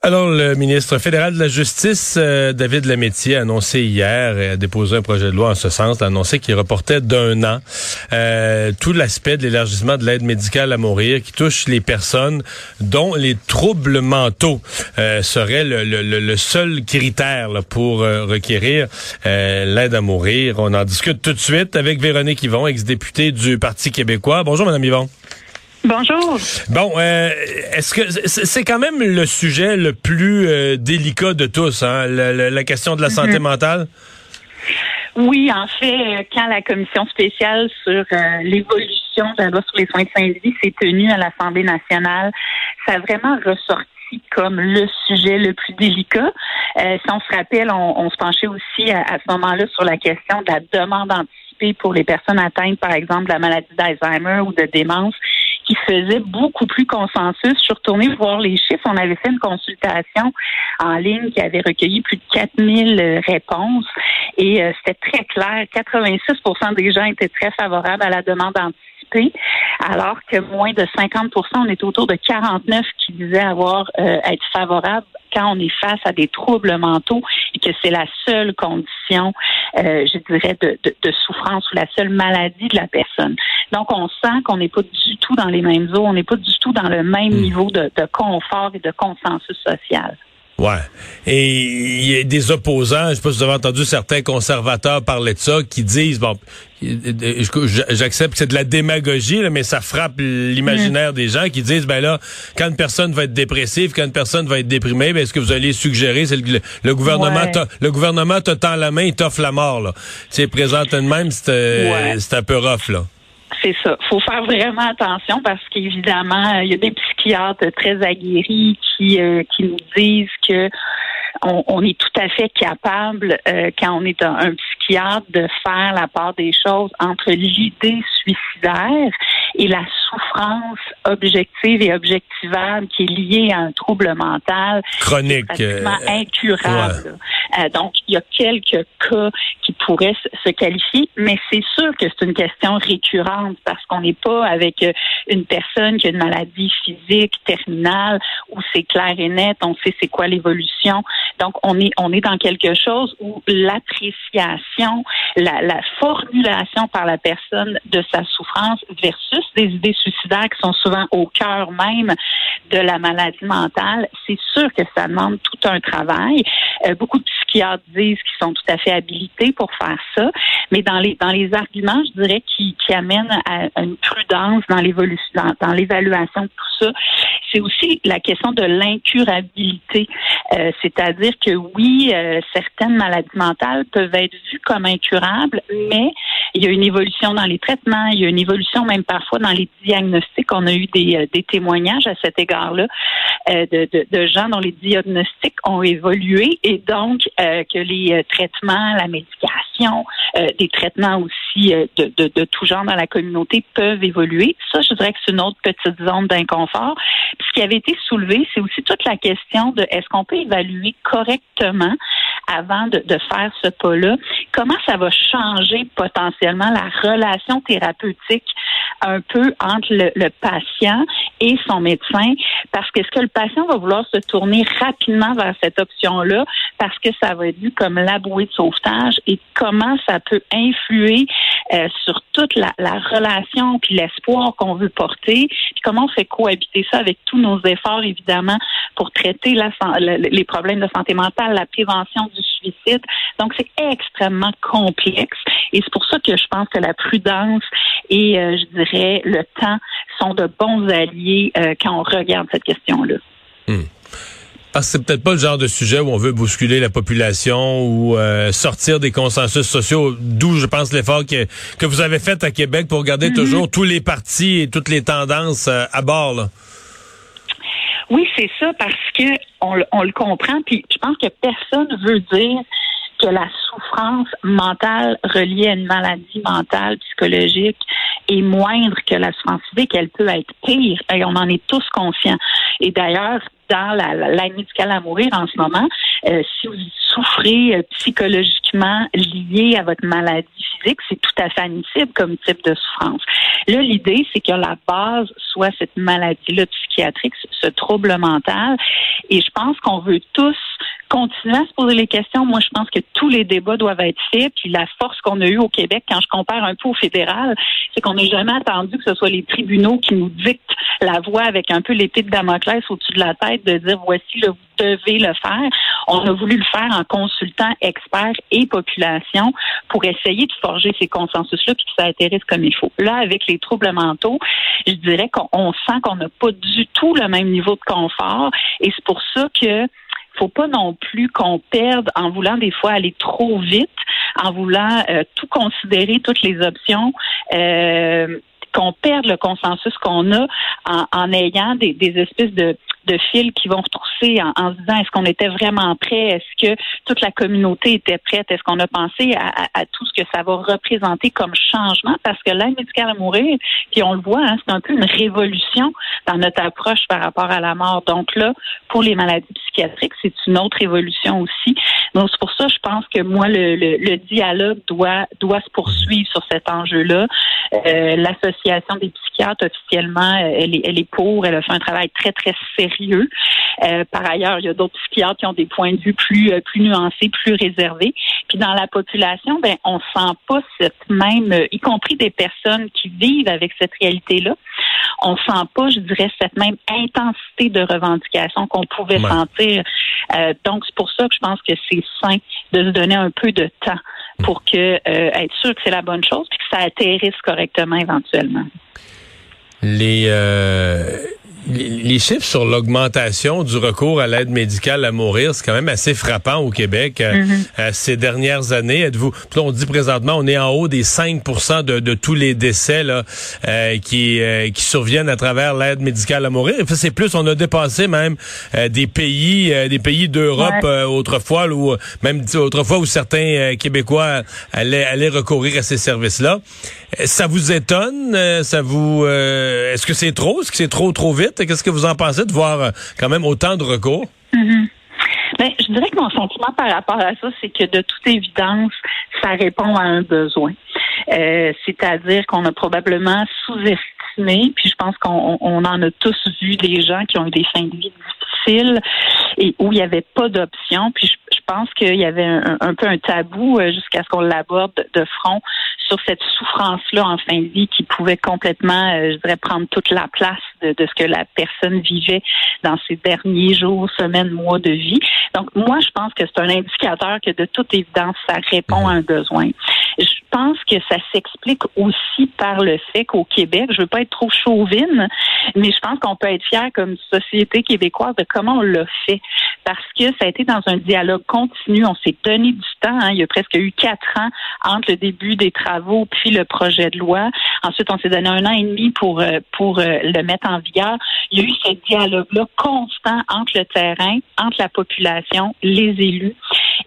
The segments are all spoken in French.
Alors, le ministre fédéral de la Justice, euh, David Lametti, a annoncé hier et a déposé un projet de loi en ce sens, a annoncé qu'il reportait d'un an euh, tout l'aspect de l'élargissement de l'aide médicale à mourir qui touche les personnes dont les troubles mentaux euh, seraient le, seul critère pour requérir l'aide à mourir. On en discute tout de suite avec Véronique Yvon, ex-députée du Parti québécois. Bonjour, Madame Yvon. Bonjour. Bon, euh, est-ce que c'est quand même le sujet le plus euh, délicat de tous, hein, la, question de la santé mhm. mentale? Oui, en fait, quand la commission spéciale sur euh, l'évolution de la loi sur les soins de vie s'est tenue à l'Assemblée nationale, ça a vraiment ressorti comme le sujet le plus délicat. si on se rappelle, on, se penchait aussi à, à ce moment-là sur la question de la demande anticipée pour les personnes atteintes, par exemple, de la maladie d'Alzheimer ou de démence qui faisait beaucoup plus consensus. Je suis retournée voir les chiffres. On avait fait une consultation en ligne qui avait recueilli plus de 4000 euh, réponses et euh, c'était très clair. 86% des gens étaient très favorables à la demande anticipée, alors que moins de 50% on est autour de 49 qui disaient avoir euh, être favorables quand on est face à des troubles mentaux et que c'est la seule condition, euh, je dirais, de, de, souffrance ou la seule maladie de la personne. Donc, on sent qu'on n'est pas du tout dans les mêmes eaux, on n'est pas du tout dans le même hmm. niveau de, de confort et de consensus social. Ouais. Et il y a des opposants, je sais pas si vous avez entendu certains conservateurs parler de ça, qui disent, bon, j'accepte que c'est de la démagogie, mais ça frappe l'imaginaire des gens qui disent, ben là, quand une personne va être dépressive, quand une personne va être déprimée, ben, est-ce que vous allez suggérer, c'est le, gouvernement, le gouvernement te tend la main, il t'offre la mort, là. C'est de même, c'est un peu rough, là. C'est ça. faut faire vraiment attention parce qu'évidemment, il y a des psychiatres très aguerris qui, euh, qui nous disent que on, est tout à fait capable, euh, quand on est un, psychiatre, de faire la part des choses entre l'idée suicidaire et la souffrance objective et objectivable qui est liée à un trouble mental chronique, pratiquement euh, incurable. Euh, donc, il y a quelques cas qui pourraient se qualifier, mais c'est sûr que c'est une question récurrente parce qu'on n'est pas avec euh, une personne qui a une maladie physique terminale où c'est clair et net, on sait c'est quoi l'évolution. Donc, on est on est dans quelque chose où l'appréciation, la, la formulation par la personne de sa souffrance versus des idées suicidaires qui sont souvent au cœur même de la maladie mentale, c'est sûr que ça demande tout un travail. Euh, beaucoup de psychiatres disent qu'ils sont tout à fait habilités pour faire ça, mais dans les dans les arguments, je dirais qui, amènent à, une prudence dans, l'évaluation de tout ça, c'est aussi la question de l'incurabilité, euh, c'est-à-dire que oui, euh, certaines maladies mentales peuvent être vues comme incurables, mais il y a une évolution dans les traitements, il y a une évolution même parfois dans les diagnostics. On a eu des, euh, témoignages à cet égard-là euh, de, gens dont les diagnostics ont évolué et donc euh, que les traitements, la médication, des traitements aussi de, de, tout genre dans la communauté peuvent évoluer. Ça, je dirais que c'est une autre petite zone d'inconfort. Ce qui avait été soulevé, c'est aussi toute la question de est-ce qu'on peut évaluer correctement avant de, faire ce pas-là, comment ça va changer potentiellement la relation thérapeutique un peu entre le, patient et son médecin, parce que ce que le patient va vouloir se tourner rapidement vers cette option-là, parce que ça va être vu comme la bouée de sauvetage et comment ça peut influer euh, sur toute la, relation puis l'espoir qu'on veut porter, puis comment on fait cohabiter ça avec tous nos efforts évidemment pour traiter la, les problèmes de santé mentale, la prévention du suicide. Donc c'est extrêmement complexe et c'est pour ça que je pense que la prudence et euh, je dirais le temps sont de bons alliés euh, quand on regarde cette question-là. Parce que c'est peut-être pas le genre de sujet où on veut bousculer la population ou euh, sortir des consensus sociaux, d'où je pense l'effort que, que vous avez fait à Québec pour garder mm-hmm. toujours tous les partis et toutes les tendances à bord. Oui, c'est ça, parce que on, on le comprend, puis je pense que personne veut dire que la souffrance mentale reliée à une maladie mentale, psychologique, est moindre que la souffrance physique, elle peut être pire. Et on en est tous conscients. Et d'ailleurs, dans l'aide médicale à mourir en ce moment, euh, si vous souffrez euh, psychologiquement lié à votre maladie physique, c'est tout à fait admissible comme type de souffrance. Là, l'idée, c'est que la base soit cette maladie-là psychiatrique, ce trouble mental. Et je pense qu'on veut tous continuer à se poser les questions. Moi, je pense que tous les débats doivent être faits. Puis la force qu'on a eue au Québec, quand je compare un peu au fédéral, c'est qu'on n'a jamais attendu que ce soit les tribunaux qui nous dictent la voie avec un peu l'épée de Damoclès au-dessus de la tête de dire voici le vous devez le faire. On a voulu le faire en consultant experts et population pour essayer de forger ces consensus-là puis que ça atterrisse comme il faut. Là, avec les troubles mentaux, je dirais qu'on sent qu'on n'a pas du tout le même niveau de confort et c'est pour ça que faut pas non plus qu'on perde en voulant des fois aller trop vite, en voulant euh, tout considérer, toutes les options. Euh, qu'on perde le consensus qu'on a en, ayant des, espèces de, de fils qui vont retrousser en, se disant est-ce qu'on était vraiment prêt, est-ce que toute la communauté était prête, est-ce qu'on a pensé à, tout ce que ça va représenter comme changement, parce que l'aide médicale à mourir, puis on le voit, hein, c'est un peu une révolution dans notre approche par rapport à la mort. Donc là, pour les maladies psychiatriques, c'est une autre évolution aussi. Donc c'est pour ça, je pense que moi, le, le, dialogue doit doit se poursuivre sur cet enjeu-là. Euh, L'association des psychiatres officiellement, elle est, elle est pour. Elle a fait un travail très très sérieux. Euh, par ailleurs, il y a d'autres psychiatres qui ont des points de vue plus euh, plus nuancés, plus réservés. Puis dans la population, ben on sent pas cette même, euh, y compris des personnes qui vivent avec cette réalité-là, on sent pas, je dirais, cette même intensité de revendication qu'on pouvait sentir. donc c'est pour ça que je pense que c'est sain de se donner un peu de temps pour que être sûr que c'est la bonne chose puis que ça atterrisse correctement éventuellement. Les les chiffres sur l'augmentation du recours à l'aide médicale à mourir, c'est quand même assez frappant au Québec euh, mm-hmm. euh, ces dernières années. Êtes-vous on dit présentement on est en haut des 5 de, de tous les décès là, euh, qui qui surviennent à travers l'aide médicale à mourir. Enfin, c'est plus on a dépassé même des pays des pays d'Europe autrefois ou même autrefois où certains Québécois allaient allaient recourir à ces services-là. Ça vous étonne? Ça vous est-ce que c'est trop? Est-ce que c'est trop trop vite? Qu'est-ce que vous en pensez de voir euh, quand même autant de recours? Mm-hmm. Ben, je dirais que mon sentiment par rapport à ça, c'est que de toute évidence, ça répond à un besoin. Euh, c'est-à-dire qu'on a probablement sous-estimé, puis je pense qu'on en a tous vu des gens qui ont eu des fins de vie difficiles et où il n'y avait pas d'option. Puis je, pense qu'il y avait un, peu un tabou euh, jusqu'à ce qu'on l'aborde de front sur cette souffrance-là en fin de vie qui pouvait complètement, euh, je dirais, prendre toute la place de, ce que la personne vivait dans ses derniers jours, semaines, mois de vie. Donc, moi, je pense que c'est un indicateur que de toute évidence, ça répond à un besoin. Je pense que ça s'explique aussi par le fait qu'au Québec, je veux pas être trop chauvine, mais je pense qu'on peut être fier comme société québécoise de comment on l'a fait. Parce que ça a été dans un dialogue continu. On s'est donné du temps. Hein. Il y a presque eu quatre ans entre le début des travaux puis le projet de loi. Ensuite, on s'est donné un an et demi pour euh, pour euh, le mettre en vigueur. Il y a eu ce dialogue-là constant entre le terrain, entre la population, les élus.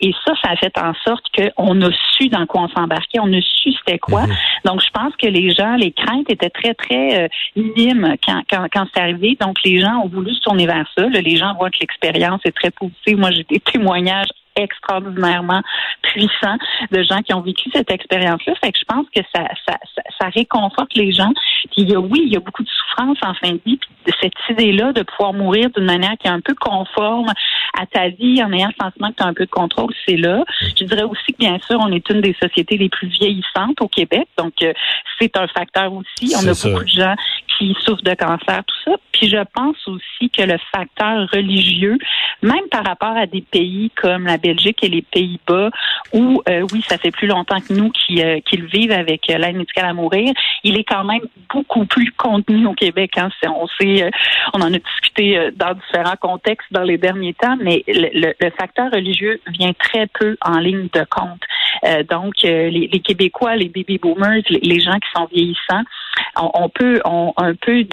Et ça, ça a fait en sorte qu'on a su dans quoi on s'embarquait, on a su c'était quoi. Mhm. Donc, je pense que les gens, les craintes étaient très, très euh, minimes quand, quand, quand c'est arrivé. Donc, les gens ont voulu se tourner vers ça. les gens voient que l'expérience est très positive. Moi, j'ai des témoignages extraordinairement puissant de gens qui ont vécu cette expérience-là. Fait que je pense que ça, ça, ça, réconforte les gens. Puis il y a, oui, il y a beaucoup de souffrance en fin de vie. Puis cette idée-là de pouvoir mourir d'une manière qui est un peu conforme à ta vie en ayant le sentiment que tu as un peu de contrôle, c'est là. Je dirais aussi que bien sûr, on est une des sociétés les plus vieillissantes au Québec. Donc, euh, c'est un facteur aussi. On a beaucoup de gens qui souffrent de cancer, tout ça. Puis je pense aussi que le facteur religieux, même par rapport à des pays comme la Belgique et les Pays-Bas, où euh, oui, ça fait plus longtemps que nous euh, qu'ils vivent avec euh, l'aide médicale à mourir, il est quand même beaucoup plus contenu au Québec. Hein. On sait, on en a discuté dans différents contextes dans les derniers temps, mais le, le facteur religieux vient très peu en ligne de compte. donc, les, les, Québécois, les baby boomers, les, gens qui sont vieillissants, on, on peut, on, un peu,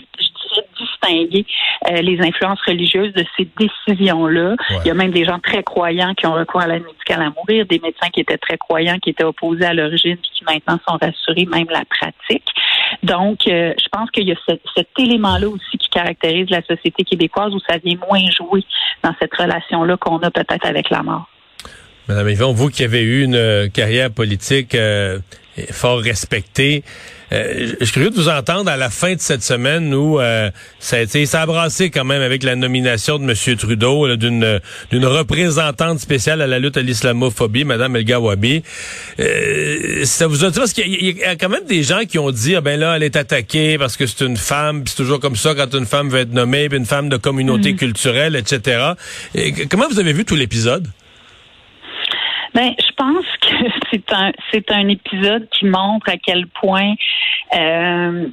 distinguer euh, les influences religieuses de ces décisions-là. Il y a même des gens très croyants qui ont recours à l'aide médicale à mourir, des médecins qui étaient très croyants, qui étaient opposés à l'origine, puis qui maintenant sont rassurés, même la pratique. Donc, euh, je pense qu'il y a cet élément-là aussi qui caractérise la société québécoise où ça vient moins jouer dans cette relation-là qu'on a peut-être avec la mort. Madame Yvon, vous qui avez eu une euh, carrière politique euh, fort respectée, euh, je suis curieux de vous entendre à la fin de cette semaine où ça a été ça a brassé quand même avec la nomination de M. Trudeau d'une d'une représentante spéciale à la lutte à l'islamophobie, Mme El Gawabi. ça vous a dit parce qu'il y, a quand même des gens qui ont dit ah ben là elle est attaquée parce que c'est une femme, c'est toujours comme ça quand une femme veut être nommée, une femme de communauté mm. culturelle, etc. comment vous avez vu tout l'épisode? Ben, je pense c'est un c'est un épisode qui montre à quel point euh,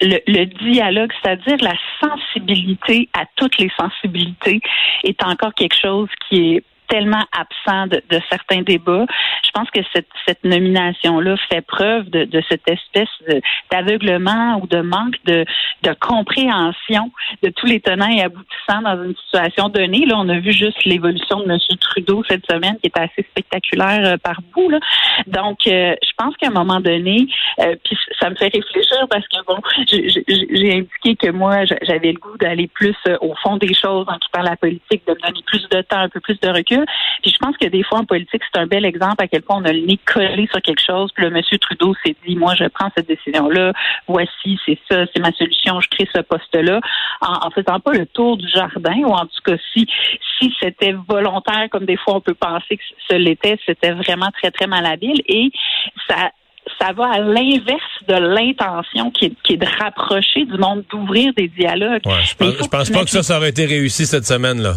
le, le, dialogue, c'est-à-dire la sensibilité à toutes les sensibilités, est encore quelque chose qui est tellement absent de, de, certains débats. Je pense que cette, cette nomination-là fait preuve de, de cette espèce d'aveuglement ou de manque de, de compréhension de tous les tenants et aboutissants dans une situation donnée. Là, on a vu juste l'évolution de M. Trudeau cette semaine qui est assez spectaculaire euh, par bout. Là. Donc, euh, je pense qu'à un moment donné, euh, puis ça me fait réfléchir parce que bon, j'ai indiqué que moi, j'avais le goût d'aller plus au fond des choses en qui parle la politique, de me donner plus de temps, un peu plus de recul. Puis je pense que des fois en politique, c'est un bel exemple à quel point on a le nez collé sur quelque chose. Puis le monsieur Trudeau s'est dit, moi, je prends cette décision-là. Voici, c'est ça, c'est ma solution. Je crée ce poste-là en, en faisant pas le tour du jardin ou en tout cas si si c'était volontaire, comme des fois on peut penser que ce l'était, c'était vraiment très très malhabile et ça ça va à l'inverse de l'intention qui est, qui est, de rapprocher du monde, d'ouvrir des dialogues. je pense, pense pas que ça, ça aurait été réussi cette semaine-là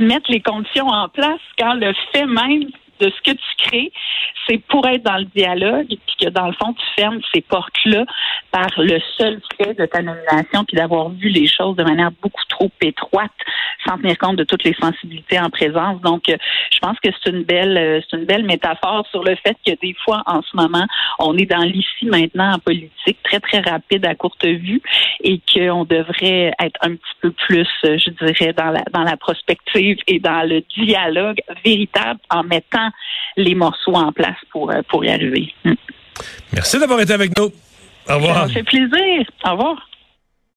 mettes les conditions en place quand le fait même de ce que tu crées, c'est pour être dans le dialogue, puis que dans le fond, tu fermes ces portes-là par le seul fait de ta nomination, puis d'avoir vu les choses de manière beaucoup trop étroite, sans tenir compte de toutes les sensibilités en présence. Donc, euh, je pense que c'est une belle, euh, c'est une belle métaphore sur le fait que des fois, en ce moment, on est dans l'ici maintenant en politique, très très rapide à courte vue, et qu'on devrait être un petit peu plus, euh, je dirais, dans la dans la prospective et dans le dialogue véritable en mettant les morceaux en place pour, euh, pour y arriver. Hmm. Merci d'avoir été avec nous. Au revoir. Ça fait plaisir. Au revoir.